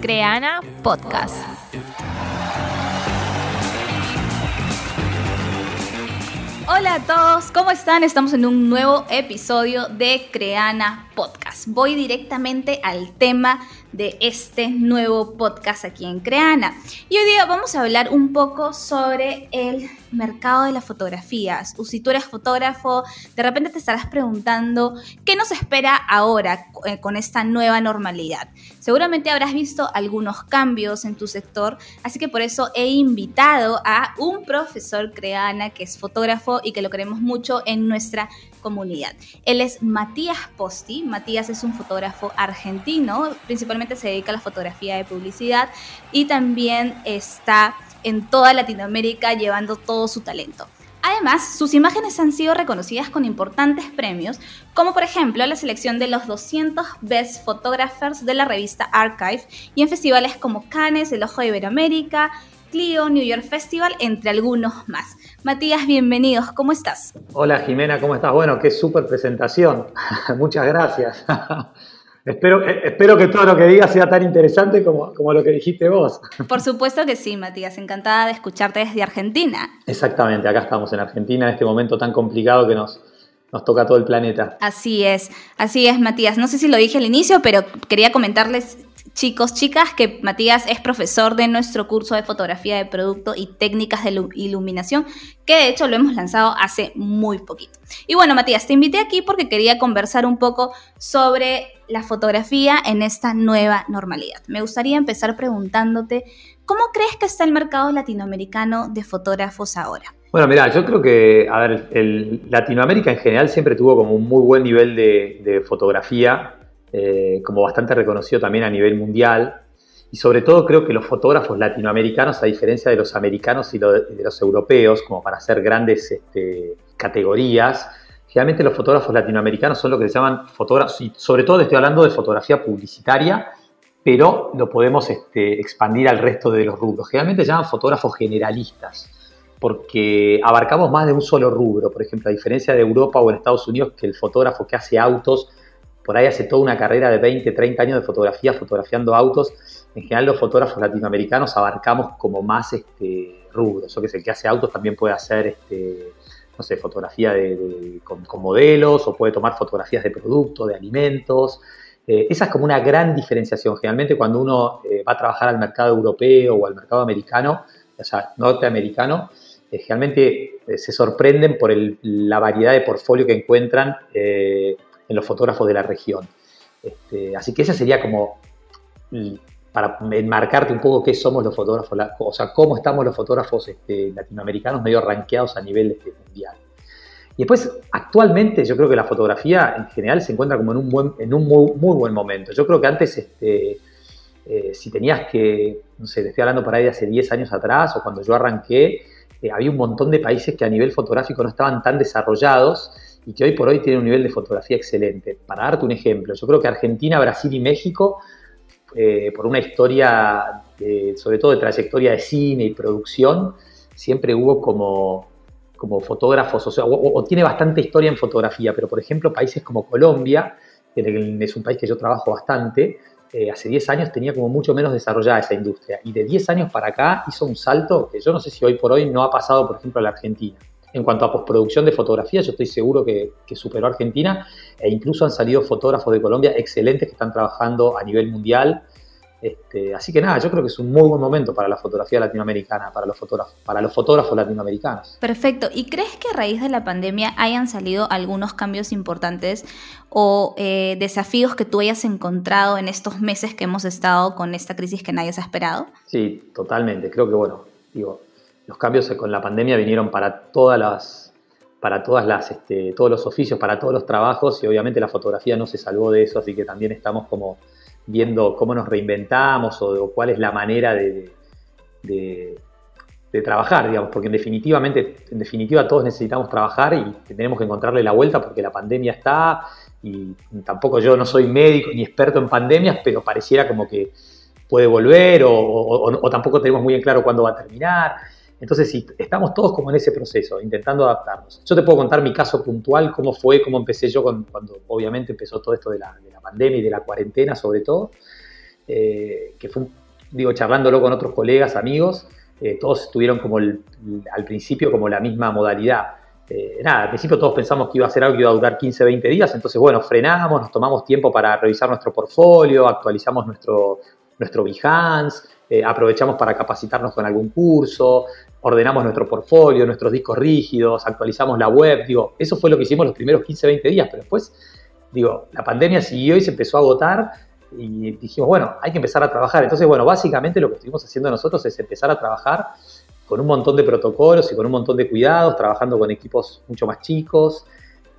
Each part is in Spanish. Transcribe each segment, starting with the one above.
Creana Podcast. Hola a todos, ¿cómo están? Estamos en un nuevo episodio de Creana Podcast. Voy directamente al tema de este nuevo podcast aquí en Creana. Y hoy día vamos a hablar un poco sobre el mercado de las fotografías. O si tú eres fotógrafo, de repente te estarás preguntando qué nos espera ahora eh, con esta nueva normalidad. Seguramente habrás visto algunos cambios en tu sector, así que por eso he invitado a un profesor creana que es fotógrafo y que lo queremos mucho en nuestra comunidad. Él es Matías Posti. Matías es un fotógrafo argentino, principalmente se dedica a la fotografía de publicidad y también está en toda Latinoamérica llevando todo su talento. Además, sus imágenes han sido reconocidas con importantes premios, como por ejemplo la selección de los 200 Best Photographers de la revista Archive y en festivales como Cannes, El Ojo de Iberoamérica, Clio, New York Festival, entre algunos más. Matías, bienvenidos, ¿cómo estás? Hola Jimena, ¿cómo estás? Bueno, qué súper presentación. Muchas gracias. Espero, eh, espero que todo lo que digas sea tan interesante como, como lo que dijiste vos. Por supuesto que sí, Matías. Encantada de escucharte desde Argentina. Exactamente, acá estamos en Argentina, en este momento tan complicado que nos, nos toca todo el planeta. Así es, así es, Matías. No sé si lo dije al inicio, pero quería comentarles chicos, chicas, que Matías es profesor de nuestro curso de fotografía de producto y técnicas de iluminación, que de hecho lo hemos lanzado hace muy poquito. Y bueno, Matías, te invité aquí porque quería conversar un poco sobre la fotografía en esta nueva normalidad. Me gustaría empezar preguntándote, ¿cómo crees que está el mercado latinoamericano de fotógrafos ahora? Bueno, mira, yo creo que, a ver, el Latinoamérica en general siempre tuvo como un muy buen nivel de, de fotografía eh, como bastante reconocido también a nivel mundial. Y sobre todo creo que los fotógrafos latinoamericanos, a diferencia de los americanos y de los europeos, como para hacer grandes este, categorías, generalmente los fotógrafos latinoamericanos son lo que se llaman fotógrafos, y sobre todo estoy hablando de fotografía publicitaria, pero lo podemos este, expandir al resto de los rubros. Generalmente se llaman fotógrafos generalistas, porque abarcamos más de un solo rubro. Por ejemplo, a diferencia de Europa o en Estados Unidos, que el fotógrafo que hace autos por ahí hace toda una carrera de 20, 30 años de fotografía, fotografiando autos. En general los fotógrafos latinoamericanos abarcamos como más este, rubros. O que sé, que hace autos también puede hacer, este, no sé, fotografía de, con, modelos o puede tomar fotografías de productos, de alimentos. Eh, esa es como una gran diferenciación. Generalmente cuando uno eh, va a trabajar al mercado europeo o al mercado americano, o sea, norteamericano, eh, generalmente se sorprenden por la variedad de portfolio que encuentran en los fotógrafos de la región. Este, así que esa sería como para enmarcarte un poco qué somos los fotógrafos, o sea, cómo estamos los fotógrafos este, latinoamericanos medio ranqueados a nivel este, mundial. Y después, actualmente yo creo que la fotografía en general se encuentra como en un, buen, en un muy, buen momento. Yo creo que antes, eh, si tenías que, no sé, te estoy hablando para ahí de hace 10 años atrás o cuando yo arranqué, eh, había un montón de países que a nivel fotográfico no estaban tan desarrollados y que hoy por hoy tiene un nivel de fotografía excelente. Para darte un ejemplo, yo creo que Argentina, Brasil y México, eh, por una historia, sobre todo de trayectoria de cine y producción, siempre hubo como, como fotógrafos, o, sea, o, tiene bastante historia en fotografía, pero por ejemplo países como Colombia, que es un país que yo trabajo bastante, eh, hace 10 años tenía como mucho menos desarrollada esa industria. Y de 10 años para acá hizo un salto que yo no sé si hoy por hoy no ha pasado, por ejemplo, a la Argentina. En cuanto a postproducción de fotografía, yo estoy seguro que, superó a Argentina e incluso han salido fotógrafos de Colombia excelentes que están trabajando a nivel mundial. Este, así que nada, yo creo que es un muy buen momento para la fotografía latinoamericana, para los fotógrafos, para los fotógrafos latinoamericanos. Perfecto. ¿Y crees que a raíz de la pandemia hayan salido algunos cambios importantes o eh, desafíos que tú hayas encontrado en estos meses que hemos estado con esta crisis que nadie se ha esperado? Sí, totalmente. Creo que bueno, digo, los cambios con la pandemia vinieron para todas las, para todas las, este, todos los oficios, para todos los trabajos y obviamente la fotografía no se salvó de eso, así que también estamos como viendo cómo nos reinventamos o, cuál es la manera de, trabajar, digamos, porque en, definitivamente, en definitiva todos necesitamos trabajar y tenemos que encontrarle la vuelta porque la pandemia está y tampoco yo no soy médico ni experto en pandemias, pero pareciera como que puede volver o, o tampoco tenemos muy en claro cuándo va a terminar. Entonces, sí, estamos todos como en ese proceso, intentando adaptarnos. Yo te puedo contar mi caso puntual, cómo fue, cómo empecé yo cuando obviamente empezó todo esto de la, pandemia y de la cuarentena sobre todo. que fue, digo, charlándolo con otros colegas, amigos, todos tuvieron como al principio como la misma modalidad. nada, al principio todos pensamos que iba a ser algo que iba a durar 15, 20 días, entonces bueno, frenamos, nos tomamos tiempo para revisar nuestro portfolio, actualizamos nuestro, nuestro Behance, aprovechamos para capacitarnos con algún curso, ordenamos nuestro portfolio, nuestros discos rígidos, actualizamos la web, digo, eso fue lo que hicimos los primeros 15, 20 días, pero después, digo, la pandemia siguió y se empezó a agotar y dijimos, bueno, hay que empezar a trabajar. Entonces, bueno, básicamente lo que estuvimos haciendo nosotros es empezar a trabajar con un montón de protocolos y con un montón de cuidados, trabajando con equipos mucho más chicos.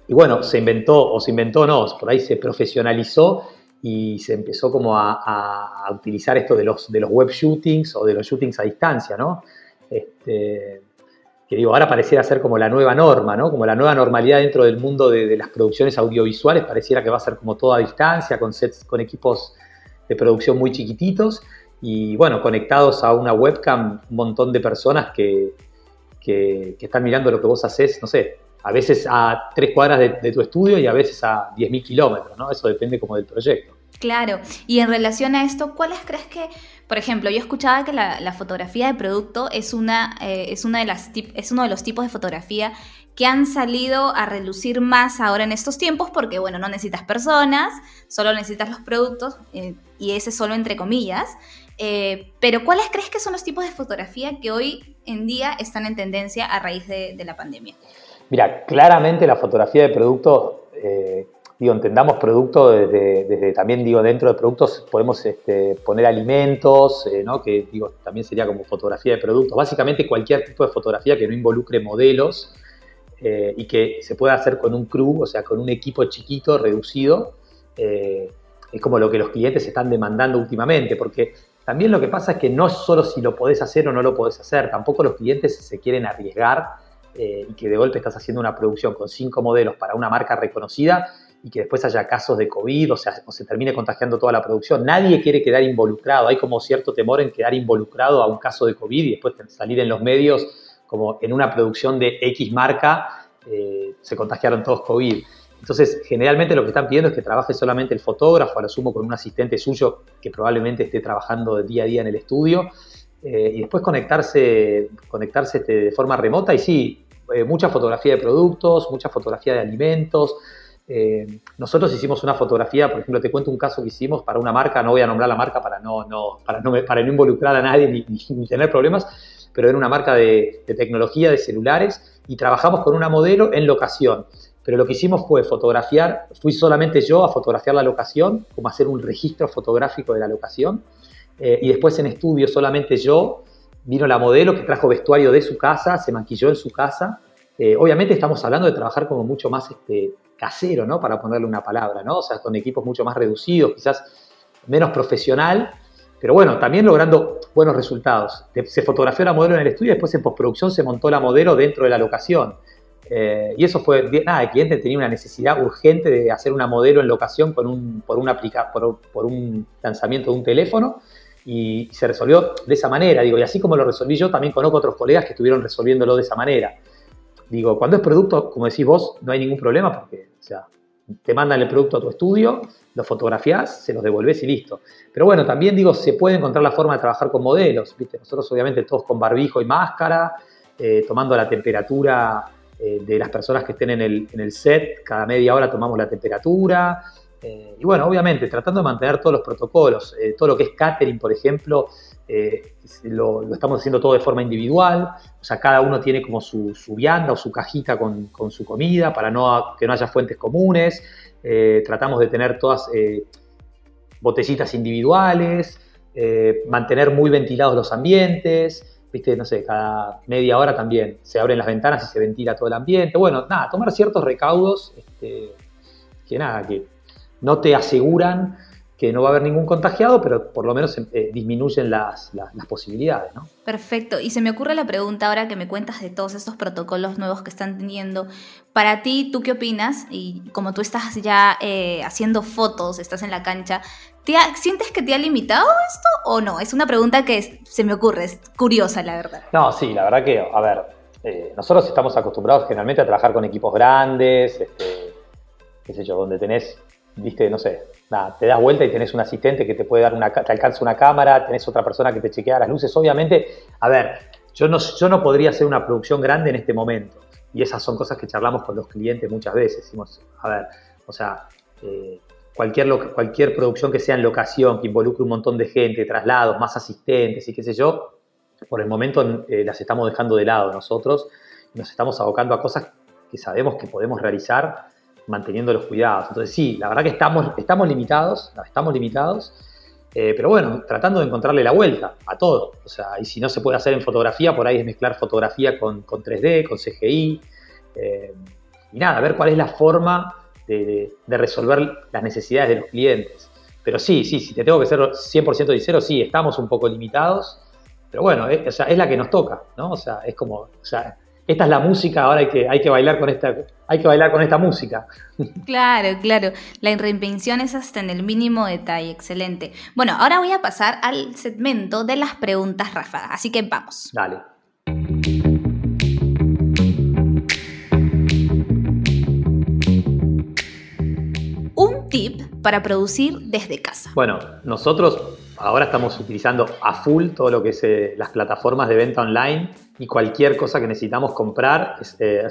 Y bueno, se inventó, o se inventó no, por ahí se profesionalizó y se empezó como a, utilizar esto de los, de los web shootings o de los shootings a distancia, ¿no? Este, que digo, ahora pareciera ser como la nueva norma, ¿no? Como la nueva normalidad dentro del mundo de, las producciones audiovisuales, pareciera que va a ser como todo a distancia, con sets, con equipos de producción muy chiquititos y bueno, conectados a una webcam un montón de personas que, que, están mirando lo que vos haces, no sé, a veces a tres cuadras de, tu estudio y a veces a 10.000 kilómetros, ¿no? Eso depende como del proyecto. Claro, y en relación a esto, ¿cuáles crees que, por ejemplo, yo escuchaba que la, fotografía de producto es, una, eh, es, una de las es uno de los tipos de fotografía que han salido a relucir más ahora en estos tiempos porque, bueno, no necesitas personas, solo necesitas los productos eh, y ese solo entre comillas. Eh, pero ¿cuáles crees que son los tipos de fotografía que hoy en día están en tendencia a raíz de la pandemia? Mira, claramente la fotografía de producto digo, entendamos producto desde, también, digo, dentro de productos podemos este, poner alimentos, eh, ¿no? que digo, también sería como fotografía de productos, básicamente cualquier tipo de fotografía que no involucre modelos eh, y que se pueda hacer con un crew, o sea, con un equipo chiquito, reducido, eh, es como lo que los clientes están demandando últimamente, porque también lo que pasa es que no solo si lo podés hacer o no lo podés hacer, tampoco los clientes se quieren arriesgar y que de golpe estás haciendo una producción con cinco modelos para una marca reconocida y que después haya casos de COVID o, sea, o se termine contagiando toda la producción. Nadie quiere quedar involucrado. Hay como cierto temor en quedar involucrado a un caso de COVID y después salir en los medios como en una producción de X marca eh, se contagiaron todos COVID. Entonces, generalmente lo que están pidiendo es que trabaje solamente el fotógrafo, a lo sumo con un asistente suyo que probablemente esté trabajando de día a día en el estudio, eh, y después conectarse, conectarse este, de forma remota. Y sí, eh, mucha fotografía de productos, mucha fotografía de alimentos, eh, nosotros hicimos una fotografía, por ejemplo, te cuento un caso que hicimos para una marca, no voy a nombrar la marca para no, no, para no, para no involucrar a nadie ni, tener problemas, pero era una marca de, tecnología, de celulares, y trabajamos con una modelo en locación. Pero lo que hicimos fue fotografiar, fui solamente yo a fotografiar la locación, como hacer un registro fotográfico de la locación, eh, y después en estudio solamente yo, vino la modelo que trajo vestuario de su casa, se maquilló en su casa. Eh, obviamente estamos hablando de trabajar como mucho más este, casero, ¿no? Para ponerle una palabra, ¿no? O sea, con equipos mucho más reducidos, quizás menos profesional, pero bueno, también logrando buenos resultados. Se fotografió la modelo en el estudio y después en postproducción se montó la modelo dentro de la locación. Eh, y eso fue, nada, el cliente tenía una necesidad urgente de hacer una modelo en locación por, un, por, una por, por un lanzamiento de un teléfono y se resolvió de esa manera. Digo, y así como lo resolví yo, también conozco otros colegas que estuvieron resolviéndolo de esa manera. Digo, cuando es producto, como decís vos, no hay ningún problema porque, o sea, te mandan el producto a tu estudio, lo fotografías, se los devolvés y listo. Pero bueno, también digo, se puede encontrar la forma de trabajar con modelos, ¿viste? Nosotros obviamente todos con barbijo y máscara, eh, tomando la temperatura eh, de las personas que estén en el, en el, set, cada media hora tomamos la temperatura. Eh, y bueno, obviamente tratando de mantener todos los protocolos, todo lo que es catering, por ejemplo, eh, lo, estamos haciendo todo de forma individual, o sea, cada uno tiene como su, vianda o su cajita con, su comida para no, que no haya fuentes comunes, eh, tratamos de tener todas eh, botellitas individuales, mantener muy ventilados los ambientes, viste, no sé, cada media hora también se abren las ventanas y se ventila todo el ambiente, bueno, nada, tomar ciertos recaudos este, que nada, que no te aseguran que no va a haber ningún contagiado, pero por lo menos eh, disminuyen las, posibilidades. ¿no? Perfecto. Y se me ocurre la pregunta ahora que me cuentas de todos estos protocolos nuevos que están teniendo. Para ti, ¿tú qué opinas? Y como tú estás ya eh, haciendo fotos, estás en la cancha, ¿sientes que te ha limitado esto o no? Es una pregunta que se me ocurre, es curiosa la verdad. No, sí, la verdad que, a ver, eh, nosotros estamos acostumbrados generalmente a trabajar con equipos grandes, este, qué sé yo, donde tenés viste, no sé, nada, te das vuelta y tenés un asistente que te puede dar una, te alcanza una cámara, tenés otra persona que te chequea las luces. Obviamente, a ver, yo no, yo no podría hacer una producción grande en este momento. Y esas son cosas que charlamos con los clientes muchas veces. Decimos, a ver, o sea, eh, cualquier, cualquier producción que sea en locación, que involucre un montón de gente, traslados, más asistentes y qué sé yo, por el momento eh, las estamos dejando de lado nosotros nos estamos abocando a cosas que sabemos que podemos realizar manteniendo los cuidados. Entonces sí, la verdad que estamos, estamos limitados, estamos limitados, eh, pero bueno, tratando de encontrarle la vuelta a todo. O sea, y si no se puede hacer en fotografía, por ahí es mezclar fotografía con, 3D, con CGI. Eh, y nada, ver cuál es la forma de, resolver las necesidades de los clientes. Pero sí, sí, si te tengo que ser 100% sincero, sí, estamos un poco limitados, pero bueno, es, o sea, es la que nos toca, ¿no? O sea, es como, o sea, esta es la música, ahora hay que, hay que bailar con esta, hay que bailar con esta música. Claro, claro. La reinvención es hasta en el mínimo detalle, excelente. Bueno, ahora voy a pasar al segmento de las preguntas Rafa, así que vamos. Dale. Un tip para producir desde casa. Bueno, nosotros ahora estamos utilizando a full todo lo que es eh, las plataformas de venta online y cualquier cosa que necesitamos comprar eh,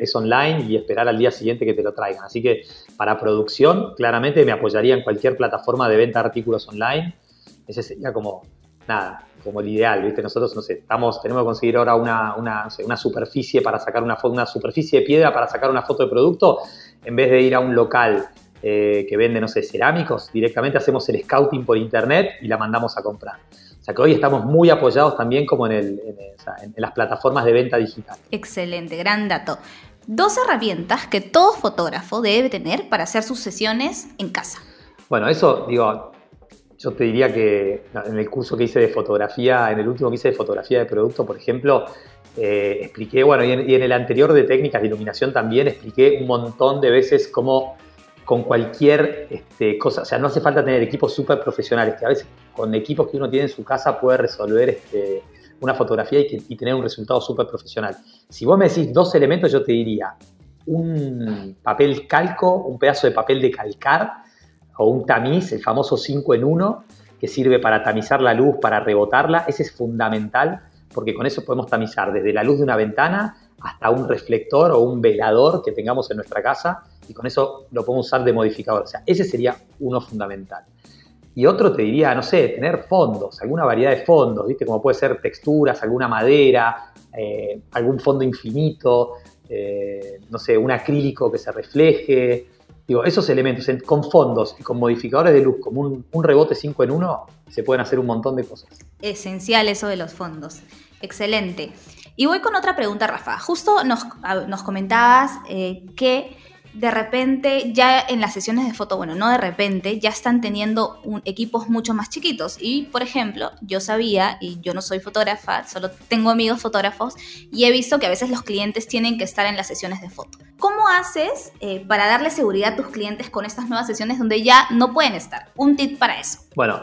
es, online y esperar al día siguiente que te lo traigan. Así que para producción, claramente me apoyaría en cualquier plataforma de venta de artículos online. Ese sería como, nada, como el ideal, ¿viste? Nosotros, estamos, tenemos que conseguir ahora una, una, una superficie para sacar una foto, una superficie de piedra para sacar una foto de producto, en vez de ir a un local eh, que vende, no sé, cerámicos, directamente hacemos el scouting por internet y la mandamos a comprar. O sea que hoy estamos muy apoyados también como en, las plataformas de venta digital. Excelente, gran dato. Dos herramientas que todo fotógrafo debe tener para hacer sus sesiones en casa. Bueno, eso, digo, yo te diría que en el curso que hice de fotografía, en el último que hice de fotografía de producto, por ejemplo, eh, expliqué, bueno, y en, y en, el anterior de técnicas de iluminación también expliqué un montón de veces cómo con cualquier este, cosa, o sea, no hace falta tener equipos súper profesionales, que a veces con equipos que uno tiene en su casa puede resolver este, una fotografía y, tener un resultado súper profesional. Si vos me decís dos elementos, yo te diría un papel calco, un pedazo de papel de calcar o un tamiz, el famoso 5 en 1, que sirve para tamizar la luz, para rebotarla, ese es fundamental porque con eso podemos tamizar desde la luz de una ventana hasta un reflector o un velador que tengamos en nuestra casa y con eso lo podemos usar de modificador. O sea, ese sería uno fundamental. Y otro te diría, no sé, tener fondos, alguna variedad de fondos, ¿viste? Como puede ser texturas, alguna madera, eh, algún fondo infinito, eh, no sé, un acrílico que se refleje. Digo, esos elementos con fondos y con modificadores de luz, como un, un rebote 5 en 1, se pueden hacer un montón de cosas. Esencial eso de los fondos. Excelente. Y voy con otra pregunta, Rafa. Justo nos, nos comentabas eh, que de repente ya en las sesiones de foto, bueno, no de repente, ya están teniendo equipos mucho más chiquitos. Y, por ejemplo, yo sabía, y yo no soy fotógrafa, solo tengo amigos fotógrafos, y he visto que a veces los clientes tienen que estar en las sesiones de foto. ¿Cómo haces eh, para darle seguridad a tus clientes con estas nuevas sesiones donde ya no pueden estar? Un tip para eso. Bueno,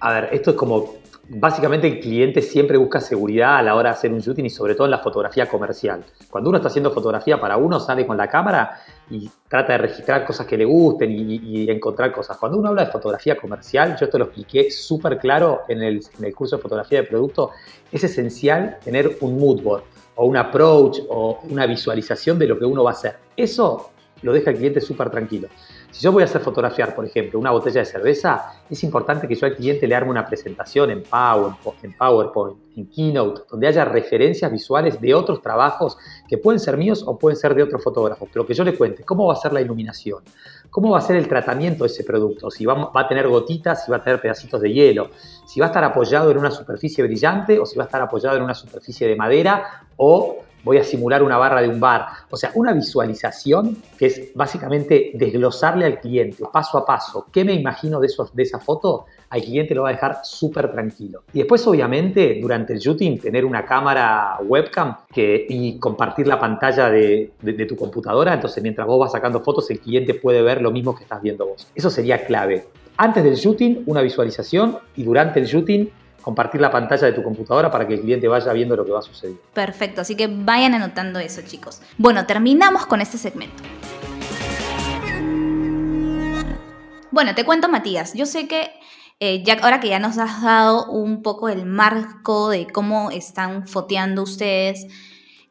a ver, esto es como Básicamente el cliente siempre busca seguridad a la hora de hacer un shooting y sobre todo en la fotografía comercial. Cuando uno está haciendo fotografía para uno, sale con la cámara y trata de registrar cosas que le gusten y, encontrar cosas. Cuando uno habla de fotografía comercial, yo te lo expliqué súper claro en el, en el curso de fotografía de producto, es esencial tener un mood board o un approach o una visualización de lo que uno va a hacer. Eso lo deja el cliente súper tranquilo. Si yo voy a hacer fotografiar, por ejemplo, una botella de cerveza, es importante que yo al cliente le arme una presentación en PowerPoint, en, PowerPoint, en Keynote, donde haya referencias visuales de otros trabajos que pueden ser míos o pueden ser de otros fotógrafos, pero que yo le cuente cómo va a ser la iluminación, cómo va a ser el tratamiento de ese producto, si va a tener gotitas, si va a tener pedacitos de hielo, si va a estar apoyado en una superficie brillante o si va a estar apoyado en una superficie de madera o voy a simular una barra de un bar. O sea, una visualización que es básicamente desglosarle al cliente paso a paso qué me imagino de, esa foto, al cliente lo va a dejar súper tranquilo. Y después, obviamente, durante el shooting, tener una cámara webcam y compartir la pantalla de, de tu computadora. Entonces, mientras vos vas sacando fotos, el cliente puede ver lo mismo que estás viendo vos. Eso sería clave. Antes del shooting, una visualización y durante el shooting, compartir la pantalla de tu computadora para que el cliente vaya viendo lo que va a suceder. Perfecto, así que vayan anotando eso, chicos. Bueno, terminamos con este segmento. Bueno, te cuento, Matías. Yo sé que eh, ya, ahora que ya nos has dado un poco el marco de cómo están foteando ustedes,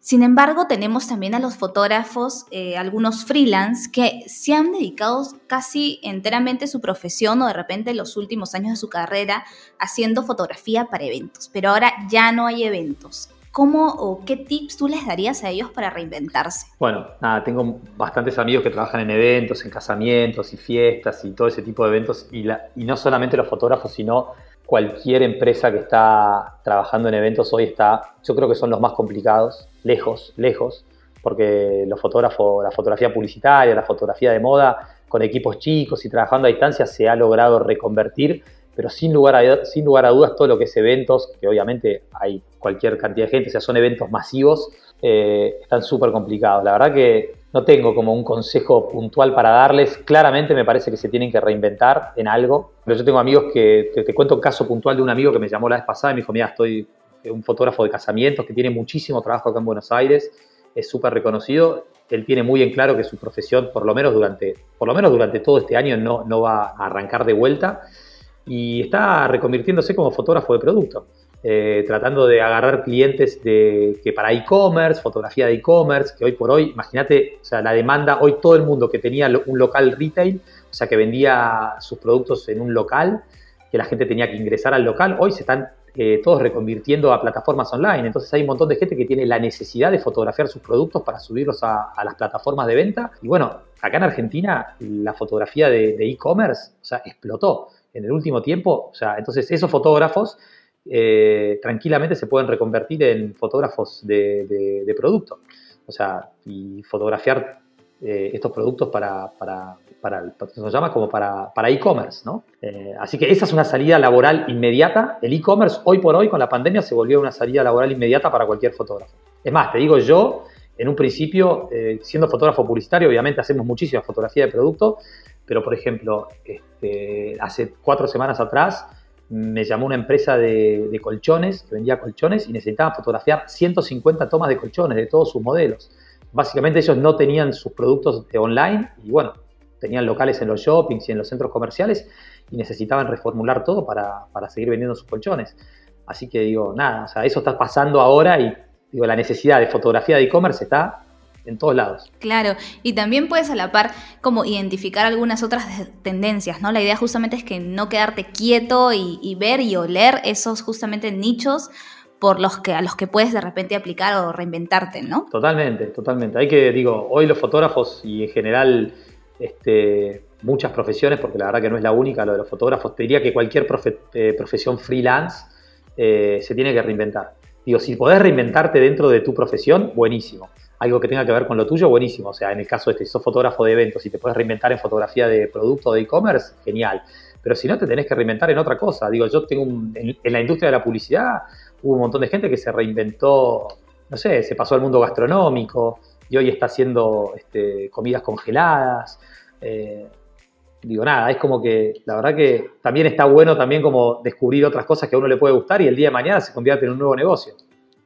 sin embargo, tenemos también a los fotógrafos, eh, algunos freelance, que se han dedicado casi enteramente su profesión o de repente los últimos años de su carrera haciendo fotografía para eventos, pero ahora ya no hay eventos. ¿Cómo o qué tips tú les darías a ellos para reinventarse? Bueno, nada, tengo bastantes amigos que trabajan en eventos, en casamientos y fiestas y todo ese tipo de eventos, y, y no solamente los fotógrafos, sino cualquier empresa que está trabajando en eventos hoy está, yo creo que son los más complicados, lejos, lejos, porque los fotógrafos, la fotografía publicitaria, la fotografía de moda, con equipos chicos y trabajando a distancia se ha logrado reconvertir, pero sin lugar a, sin lugar a dudas todo lo que es eventos, que obviamente hay cualquier cantidad de gente, o sea, son eventos masivos, eh, están súper complicados. La verdad que no tengo como un consejo puntual para darles. Claramente me parece que se tienen que reinventar en algo. Pero yo tengo amigos que, te, cuento un caso puntual de un amigo que me llamó la vez pasada y me dijo, mira, estoy un fotógrafo de casamientos que tiene muchísimo trabajo acá en Buenos Aires, es súper reconocido. Él tiene muy en claro que su profesión, por lo menos durante, por lo menos durante todo este año, no, no va a arrancar de vuelta y está reconvirtiéndose como fotógrafo de producto. Eh, tratando de agarrar clientes de, que para e-commerce, fotografía de e-commerce, que hoy por hoy, imagínate, o sea, la demanda, hoy todo el mundo que tenía un local retail, o sea, que vendía sus productos en un local, que la gente tenía que ingresar al local, hoy se están eh, todos reconvirtiendo a plataformas online. Entonces hay un montón de gente que tiene la necesidad de fotografiar sus productos para subirlos a, las plataformas de venta. Y bueno, acá en Argentina la fotografía de e-commerce, o sea, explotó en el último tiempo. O sea, entonces esos fotógrafos eh, tranquilamente se pueden reconvertir en fotógrafos de, producto. O sea, y fotografiar eh, estos productos para, para, para, se nos llama como para, para e-commerce, ¿no? Eh, así que esa es una salida laboral inmediata. El e-commerce hoy por hoy con la pandemia se volvió una salida laboral inmediata para cualquier fotógrafo. Es más, te digo yo, en un principio, siendo fotógrafo publicitario, obviamente hacemos muchísima fotografía de producto, pero por ejemplo, este, hace cuatro semanas atrás me llamó una empresa de, colchones, que vendía colchones, y necesitaban fotografiar 150 tomas de colchones de todos sus modelos. Básicamente ellos no tenían sus productos de online y bueno, tenían locales en los shoppings y en los centros comerciales y necesitaban reformular todo para, para seguir vendiendo sus colchones. Así que digo, nada, o sea, eso está pasando ahora y digo, la necesidad de fotografía de e-commerce está en todos lados. Claro, y también puedes a la par como identificar algunas otras tendencias, ¿no? La idea justamente es que no quedarte quieto y, ver y oler esos justamente nichos por los que a los que puedes de repente aplicar o reinventarte, ¿no? Totalmente, totalmente. Hay que, digo, hoy los fotógrafos y en general este, muchas profesiones, porque la verdad que no es la única, lo de los fotógrafos, te diría que cualquier eh, profesión freelance eh, se tiene que reinventar. Digo, si podés reinventarte dentro de tu profesión, buenísimo algo que tenga que ver con lo tuyo, buenísimo. O sea, en el caso de este, si sos fotógrafo de eventos y te puedes reinventar en fotografía de producto de e-commerce, genial. Pero si no, te tenés que reinventar en otra cosa. Digo, yo tengo en, la industria de la publicidad hubo un montón de gente que se reinventó, no sé, se pasó al mundo gastronómico y hoy está haciendo este, comidas congeladas. Eh, digo, nada, es como que la verdad que también está bueno también como descubrir otras cosas que a uno le puede gustar y el día de mañana se convierte en un nuevo negocio.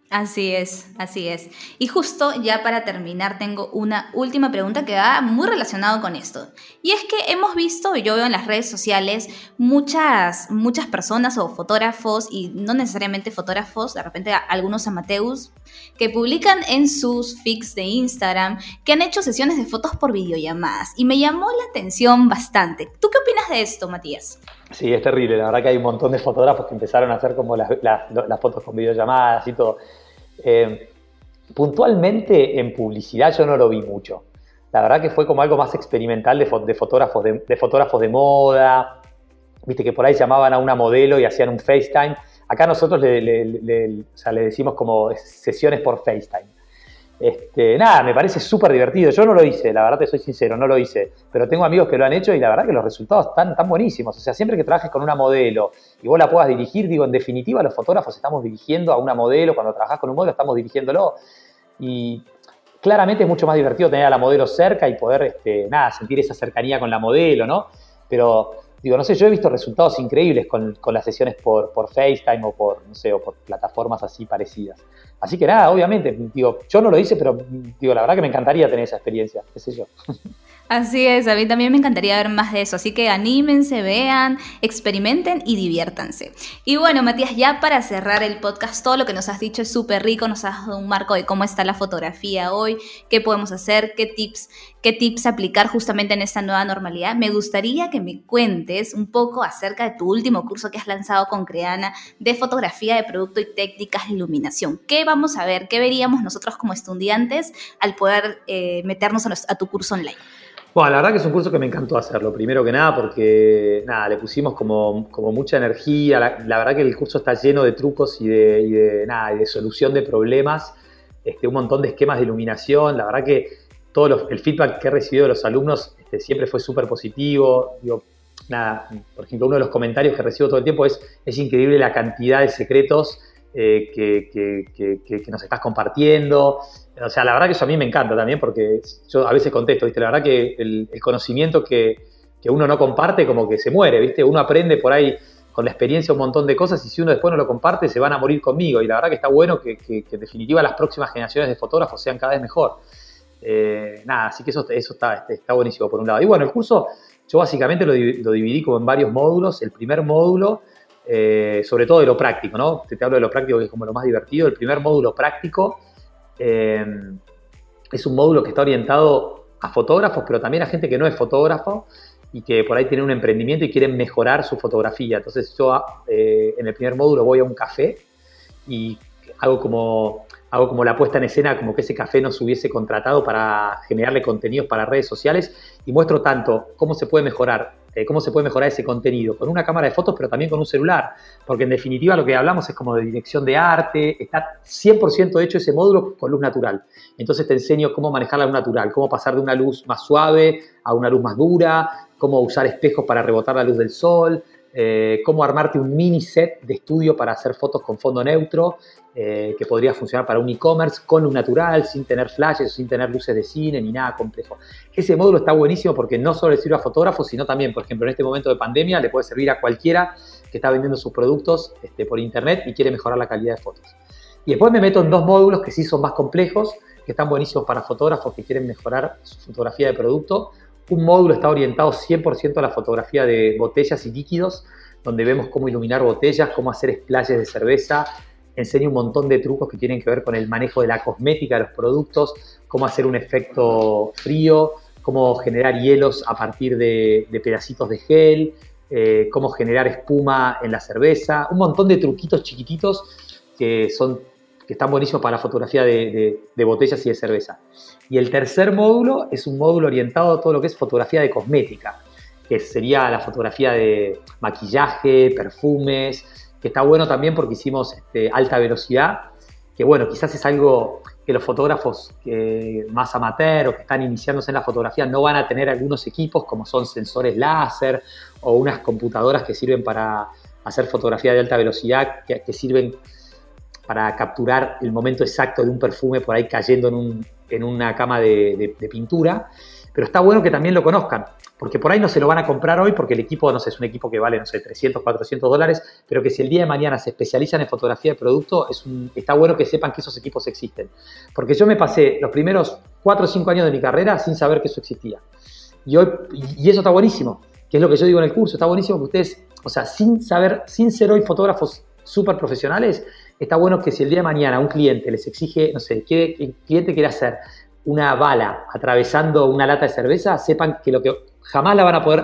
Así es, así es. Y justo ya para terminar tengo una última pregunta que va muy relacionado con esto. Y es que hemos visto, yo veo en las redes sociales, muchas, muchas personas o fotógrafos, y no necesariamente fotógrafos, de repente algunos amateurs, que publican en sus feeds de Instagram que han hecho sesiones de fotos por videollamadas. Y me llamó la atención bastante. ¿Tú qué opinas de esto, Matías? Sí, es terrible. La verdad que hay un montón de fotógrafos que empezaron a hacer como las, fotos con videollamadas y todo. Eh, puntualmente en publicidad yo no lo vi mucho. La verdad que fue como algo más experimental de, fotógrafos, de, fotógrafos de moda. Viste que por ahí llamaban a una modelo y hacían un FaceTime. Acá nosotros le decimos como sesiones por FaceTime. Este, nada, me parece súper divertido. Yo no lo hice, la verdad te soy sincero, no lo hice. Pero tengo amigos que lo han hecho y la verdad que los resultados están tan buenísimos. O sea, siempre que trabajes con una modelo y vos la puedas dirigir, digo, en definitiva, los fotógrafos estamos dirigiendo a una modelo. Cuando trabajas con un modelo, estamos dirigiéndolo. Y claramente es mucho más divertido tener a la modelo cerca y poder, este, nada, sentir esa cercanía con la modelo, ¿no? Pero digo, no sé, yo he visto resultados increíbles con, las sesiones por, por, FaceTime o por, no sé, o por plataformas así parecidas. Así que nada, obviamente, digo, yo no lo hice, pero digo, la verdad que me encantaría tener esa experiencia, qué sé yo. Así es, a mí también me encantaría ver más de eso, así que anímense, vean, experimenten y diviértanse. Y bueno, Matías, ya para cerrar el podcast, todo lo que nos has dicho es súper rico, nos has dado un marco de cómo está la fotografía hoy, qué podemos hacer, qué tips, qué tips aplicar justamente en esta nueva normalidad. Me gustaría que me cuentes un poco acerca de tu último curso que has lanzado con Creana de fotografía de producto y técnicas de iluminación. ¿Qué vamos a ver? ¿Qué veríamos nosotros como estudiantes al poder eh, meternos a tu curso online? Bueno, la verdad que es un curso que me encantó hacerlo, primero que nada porque nada, le pusimos como, como mucha energía, la, verdad que el curso está lleno de trucos y de, nada, de solución de problemas, este, un montón de esquemas de iluminación, la verdad que todo el feedback que he recibido de los alumnos este, siempre fue súper positivo, nada, por ejemplo, uno de los comentarios que recibo todo el tiempo es, es increíble la cantidad de secretos eh, que, nos estás compartiendo. O sea, la verdad que eso a mí me encanta también porque yo a veces contesto, ¿viste? La verdad que el, conocimiento que, uno no comparte como que se muere, ¿viste? Uno aprende por ahí con la experiencia un montón de cosas y si uno después no lo comparte se van a morir conmigo. Y la verdad que está bueno que, en definitiva las próximas generaciones de fotógrafos sean cada vez mejor. Eh, nada, así que eso, eso está, está buenísimo por un lado. Y bueno, el curso yo básicamente lo, lo dividí como en varios módulos. El primer módulo eh, sobre todo de lo práctico, ¿no? Te, hablo de lo práctico que es como lo más divertido. El primer módulo práctico eh, es un módulo que está orientado a fotógrafos, pero también a gente que no es fotógrafo y que por ahí tiene un emprendimiento y quieren mejorar su fotografía. Entonces yo eh, en el primer módulo voy a un café y hago como, hago como la puesta en escena, como que ese café nos hubiese contratado para generarle contenidos para redes sociales y muestro tanto cómo se puede mejorar eh, cómo se puede mejorar ese contenido, con una cámara de fotos, pero también con un celular, porque en definitiva lo que hablamos es como de dirección de arte, está 100% hecho ese módulo con luz natural. Entonces te enseño cómo manejar la luz natural, cómo pasar de una luz más suave a una luz más dura, cómo usar espejos para rebotar la luz del sol, eh, cómo armarte un mini set de estudio para hacer fotos con fondo neutro, eh, que podría funcionar para un e-commerce con luz natural, sin tener flashes, sin tener luces de cine ni nada complejo. Ese módulo está buenísimo porque no solo le sirve a fotógrafos, sino también, por ejemplo, en este momento de pandemia le puede servir a cualquiera que está vendiendo sus productos este, por internet y quiere mejorar la calidad de fotos. Y después me meto en dos módulos que sí son más complejos, que están buenísimos para fotógrafos que quieren mejorar su fotografía de producto. Un módulo está orientado 100% a la fotografía de botellas y líquidos, donde vemos cómo iluminar botellas, cómo hacer splashes de cerveza, enseño un montón de trucos que tienen que ver con el manejo de la cosmética de los productos, cómo hacer un efecto frío, cómo generar hielos a partir de, pedacitos de gel, eh, cómo generar espuma en la cerveza, un montón de truquitos chiquititos que, son, que están buenísimos para la fotografía de, botellas y de cerveza. Y el tercer módulo es un módulo orientado a todo lo que es fotografía de cosmética, que sería la fotografía de maquillaje, perfumes, que está bueno también porque hicimos este, alta velocidad, que bueno, quizás es algo que los fotógrafos más amateur o que están iniciándose en la fotografía no van a tener algunos equipos como son sensores láser o unas computadoras que sirven para hacer fotografía de alta velocidad, que, sirven para capturar el momento exacto de un perfume por ahí cayendo en, una cama de pintura. Pero está bueno que también lo conozcan, porque por ahí no se lo van a comprar hoy porque el equipo, no sé, es un equipo que vale, no sé, 300, 400 dólares, pero que si el día de mañana se especializan en fotografía de producto, es está bueno que sepan que esos equipos existen. Porque yo me pasé los primeros 4 o 5 años de mi carrera sin saber que eso existía. Y, hoy, y eso está buenísimo, que es lo que yo digo en el curso, está buenísimo que ustedes, o sea, sin saber, sin ser hoy fotógrafos súper profesionales, está bueno que si el día de mañana un cliente les exige, no sé, ¿qué el cliente quiere hacer una bala atravesando una lata de cerveza, sepan que lo que jamás la van a poder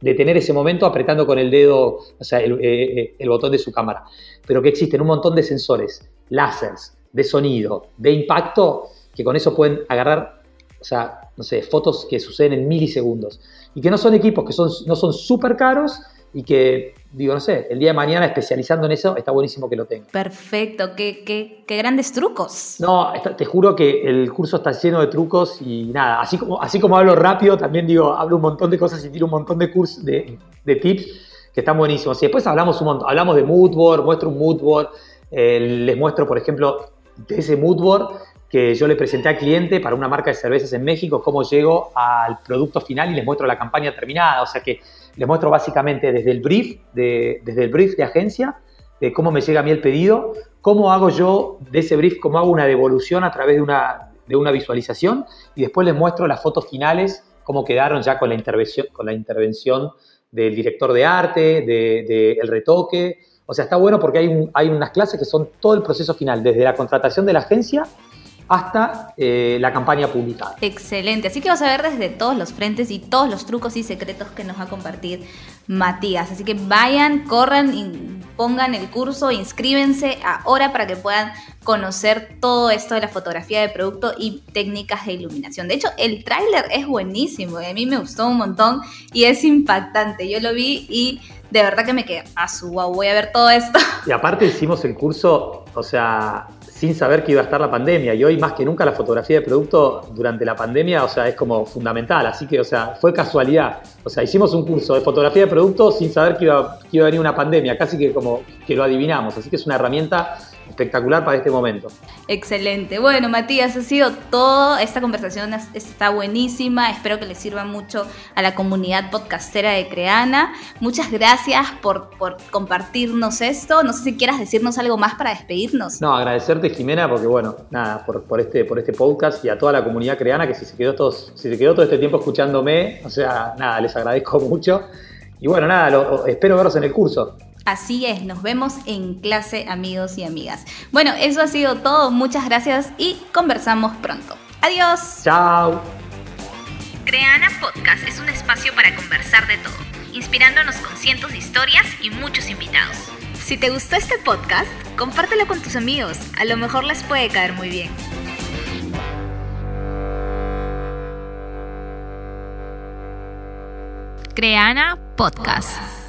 detener ese momento apretando con el dedo, o sea, eh, eh, el, botón de su cámara. Pero que existen un montón de sensores, láseres, de sonido, de impacto, que con eso pueden agarrar, o sea, no sé, fotos que suceden en milisegundos. Y que no son equipos que son, no son súper caros y que, digo, no sé, el día de mañana especializando en eso, está buenísimo que lo tenga. Perfecto, qué, qué, qué grandes trucos. No, te juro que el curso está lleno de trucos y nada, así como, así como hablo rápido, también digo, hablo un montón de cosas y tiro un montón de cursos, de, de tips que están buenísimos. Y después hablamos un montón, hablamos de moodboard, muestro un moodboard, eh, les muestro, por ejemplo, de ese moodboard que yo le presenté al cliente para una marca de cervezas en México, cómo llego al producto final y les muestro la campaña terminada. O sea que les muestro básicamente desde el brief, de, desde el brief de agencia, de cómo me llega a mí el pedido, cómo hago yo de ese brief, cómo hago una devolución a través de una, de una visualización y después les muestro las fotos finales cómo quedaron ya con la intervención, con la intervención del director de arte, del de, retoque. O sea, está bueno porque hay, hay unas clases que son todo el proceso final, desde la contratación de la agencia hasta eh, la campaña publicada. Excelente, así que vas a ver desde todos los frentes y todos los trucos y secretos que nos va a compartir Matías. Así que vayan, corran y pongan el curso, inscríbense ahora para que puedan conocer todo esto de la fotografía de producto y técnicas de iluminación. De hecho, el tráiler es buenísimo, y a mí me gustó un montón y es impactante. Yo lo vi y de verdad que me quedé, a su wow, voy a ver todo esto. Y aparte hicimos el curso, o sea, sin saber que iba a estar la pandemia. Y hoy más que nunca la fotografía de producto durante la pandemia, o sea, es como fundamental. Así que, o sea, fue casualidad. O sea, hicimos un curso de fotografía de producto sin saber que iba, que iba a venir una pandemia, casi que como que lo adivinamos. Así que es una herramienta espectacular para este momento. Excelente. Bueno, Matías, ha sido todo. Esta conversación está buenísima. Espero que le sirva mucho a la comunidad podcastera de Creana. Muchas gracias por, por compartirnos esto. No sé si quieras decirnos algo más para despedirnos. No, agradecerte, Jimena, porque bueno, nada, por, por este, por este podcast y a toda la comunidad creana que si se quedó todos, si se quedó todo este tiempo escuchándome, o sea, nada, les agradezco mucho. Y bueno, nada, espero verlos en el curso. Así es, nos vemos en clase amigos y amigas. Bueno, eso ha sido todo, muchas gracias y conversamos pronto. Adiós. Chao. Creana Podcast es un espacio para conversar de todo, inspirándonos con cientos de historias y muchos invitados. Si te gustó este podcast, compártelo con tus amigos, a lo mejor les puede caer muy bien. Creana Podcast.